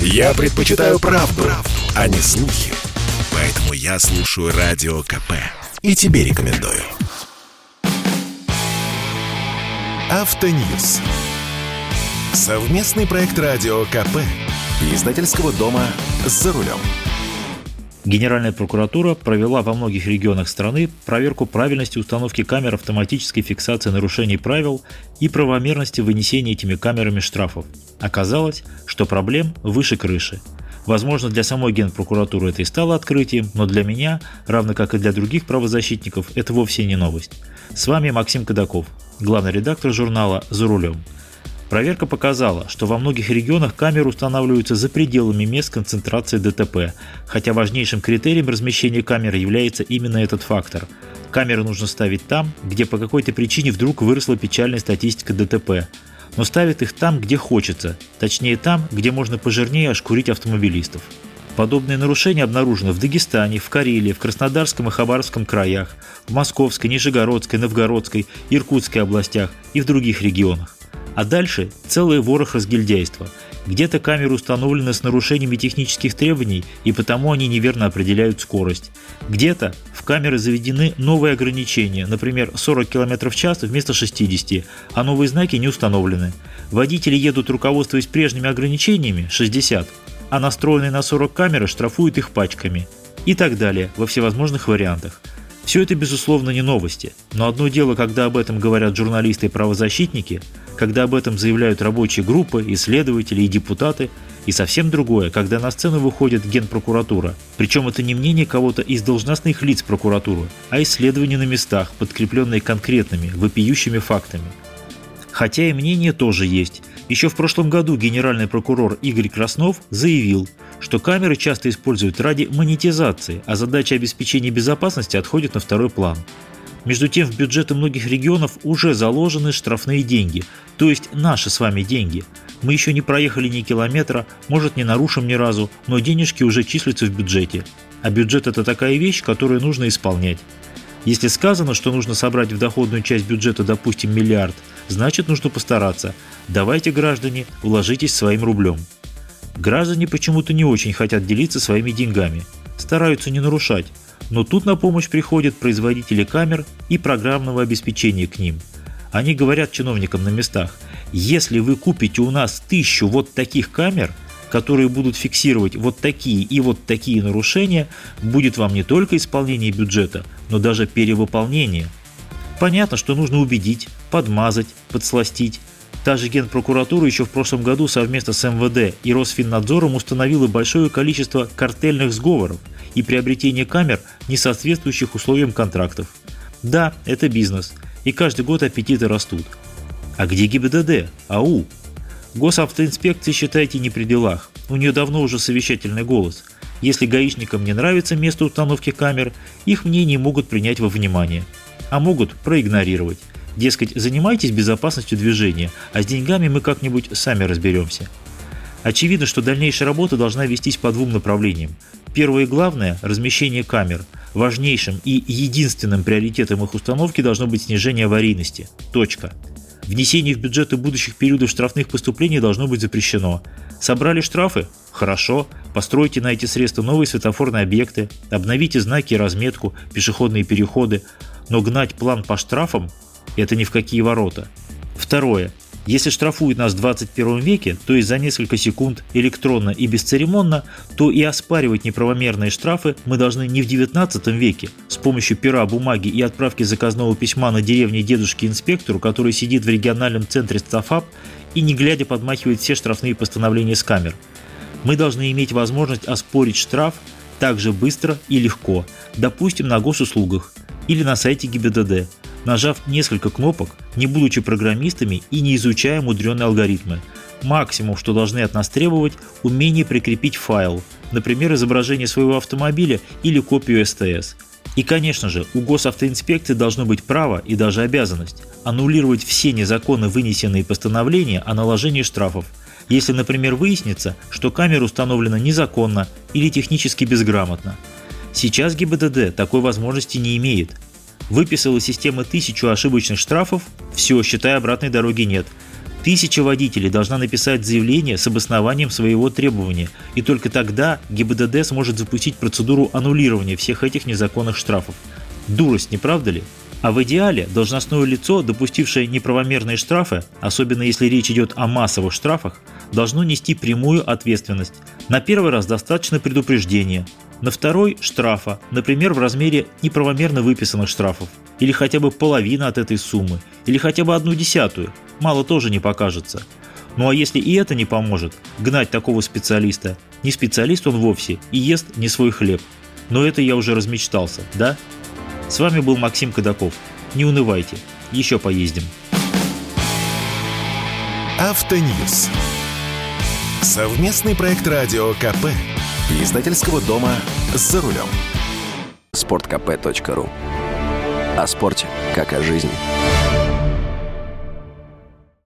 Я предпочитаю правду, правду, а не слухи. Поэтому я слушаю Радио КП. И тебе рекомендую. Автоньюз. Совместный проект Радио КП. Издательского дома «За рулем». Генеральная прокуратура провела во многих регионах страны проверку правильности установки камер автоматической фиксации нарушений правил и правомерности вынесения этими камерами штрафов. Оказалось, что проблем выше крыши. Возможно, для самой Генпрокуратуры это и стало открытием, но для меня, равно как и для других правозащитников, это вовсе не новость. С вами Максим Кадаков, главный редактор журнала «За рулем». Проверка показала, что во многих регионах камеры устанавливаются за пределами мест концентрации ДТП, хотя важнейшим критерием размещения камер является именно этот фактор. Камеры нужно ставить там, где по какой-то причине вдруг выросла печальная статистика ДТП, но ставят их там, где хочется, точнее там, где можно пожирнее ошкурить автомобилистов. Подобные нарушения обнаружены в Дагестане, в Карелии, в Краснодарском и Хабаровском краях, в Московской, Нижегородской, Новгородской, Иркутской областях и в других регионах. А дальше целый ворох разгильдяйства. Где-то камеры установлены с нарушениями технических требований, и потому они неверно определяют скорость. Где-то в камеры заведены новые ограничения, например, 40 км в час вместо 60, а новые знаки не установлены. Водители едут руководствуясь прежними ограничениями 60, а настроенные на 40 камеры штрафуют их пачками. И так далее, во всевозможных вариантах. Все это, безусловно, не новости, но одно дело, когда об этом говорят журналисты и правозащитники, когда об этом заявляют рабочие группы, исследователи и депутаты, и совсем другое, когда на сцену выходит генпрокуратура. Причем это не мнение кого-то из должностных лиц прокуратуры, а исследования на местах, подкрепленные конкретными, вопиющими фактами. Хотя и мнение тоже есть. Еще в прошлом году генеральный прокурор Игорь Краснов заявил, что камеры часто используют ради монетизации, а задача обеспечения безопасности отходит на второй план. Между тем в бюджеты многих регионов уже заложены штрафные деньги, то есть наши с вами деньги. Мы еще не проехали ни километра, может не нарушим ни разу, но денежки уже числятся в бюджете. А бюджет это такая вещь, которую нужно исполнять. Если сказано, что нужно собрать в доходную часть бюджета, допустим, миллиард, значит нужно постараться. Давайте, граждане, уложитесь своим рублем. Граждане почему-то не очень хотят делиться своими деньгами, стараются не нарушать, но тут на помощь приходят производители камер и программного обеспечения к ним. Они говорят чиновникам на местах, если вы купите у нас тысячу вот таких камер, которые будут фиксировать вот такие и вот такие нарушения, будет вам не только исполнение бюджета, но даже перевыполнение. Понятно, что нужно убедить, подмазать, подсластить, Та же Генпрокуратура еще в прошлом году совместно с МВД и Росфиннадзором установила большое количество картельных сговоров и приобретение камер, не соответствующих условиям контрактов. Да, это бизнес, и каждый год аппетиты растут. А где ГИБДД? АУ? Госавтоинспекции, считайте, не при делах. У нее давно уже совещательный голос. Если гаишникам не нравится место установки камер, их мнение могут принять во внимание. А могут проигнорировать. Дескать, занимайтесь безопасностью движения, а с деньгами мы как-нибудь сами разберемся. Очевидно, что дальнейшая работа должна вестись по двум направлениям. Первое и главное – размещение камер. Важнейшим и единственным приоритетом их установки должно быть снижение аварийности. Точка. Внесение в бюджеты будущих периодов штрафных поступлений должно быть запрещено. Собрали штрафы? Хорошо. Постройте на эти средства новые светофорные объекты, обновите знаки и разметку, пешеходные переходы. Но гнать план по штрафам это ни в какие ворота. Второе. Если штрафуют нас в 21 веке, то есть за несколько секунд электронно и бесцеремонно, то и оспаривать неправомерные штрафы мы должны не в 19 веке с помощью пера, бумаги и отправки заказного письма на деревне дедушки-инспектору, который сидит в региональном центре СТАФАП и не глядя подмахивает все штрафные постановления с камер. Мы должны иметь возможность оспорить штраф так же быстро и легко, допустим, на госуслугах или на сайте ГИБДД, нажав несколько кнопок, не будучи программистами и не изучая мудреные алгоритмы. Максимум, что должны от нас требовать, умение прикрепить файл, например, изображение своего автомобиля или копию СТС. И, конечно же, у госавтоинспекции должно быть право и даже обязанность аннулировать все незаконно вынесенные постановления о наложении штрафов, если, например, выяснится, что камера установлена незаконно или технически безграмотно. Сейчас ГИБДД такой возможности не имеет, Выписала система тысячу ошибочных штрафов, все, считай, обратной дороги нет. Тысяча водителей должна написать заявление с обоснованием своего требования, и только тогда ГИБДД сможет запустить процедуру аннулирования всех этих незаконных штрафов. Дурость, не правда ли? А в идеале должностное лицо, допустившее неправомерные штрафы, особенно если речь идет о массовых штрафах, должно нести прямую ответственность. На первый раз достаточно предупреждения, на второй – штрафа, например, в размере неправомерно выписанных штрафов, или хотя бы половина от этой суммы, или хотя бы одну десятую, мало тоже не покажется. Ну а если и это не поможет, гнать такого специалиста, не специалист он вовсе и ест не свой хлеб. Но это я уже размечтался, да? С вами был Максим Кадаков. Не унывайте, еще поездим. Автоньюз. Совместный проект радио КП. Издательского дома «За рулем». Спорткп.ру О спорте, как о жизни.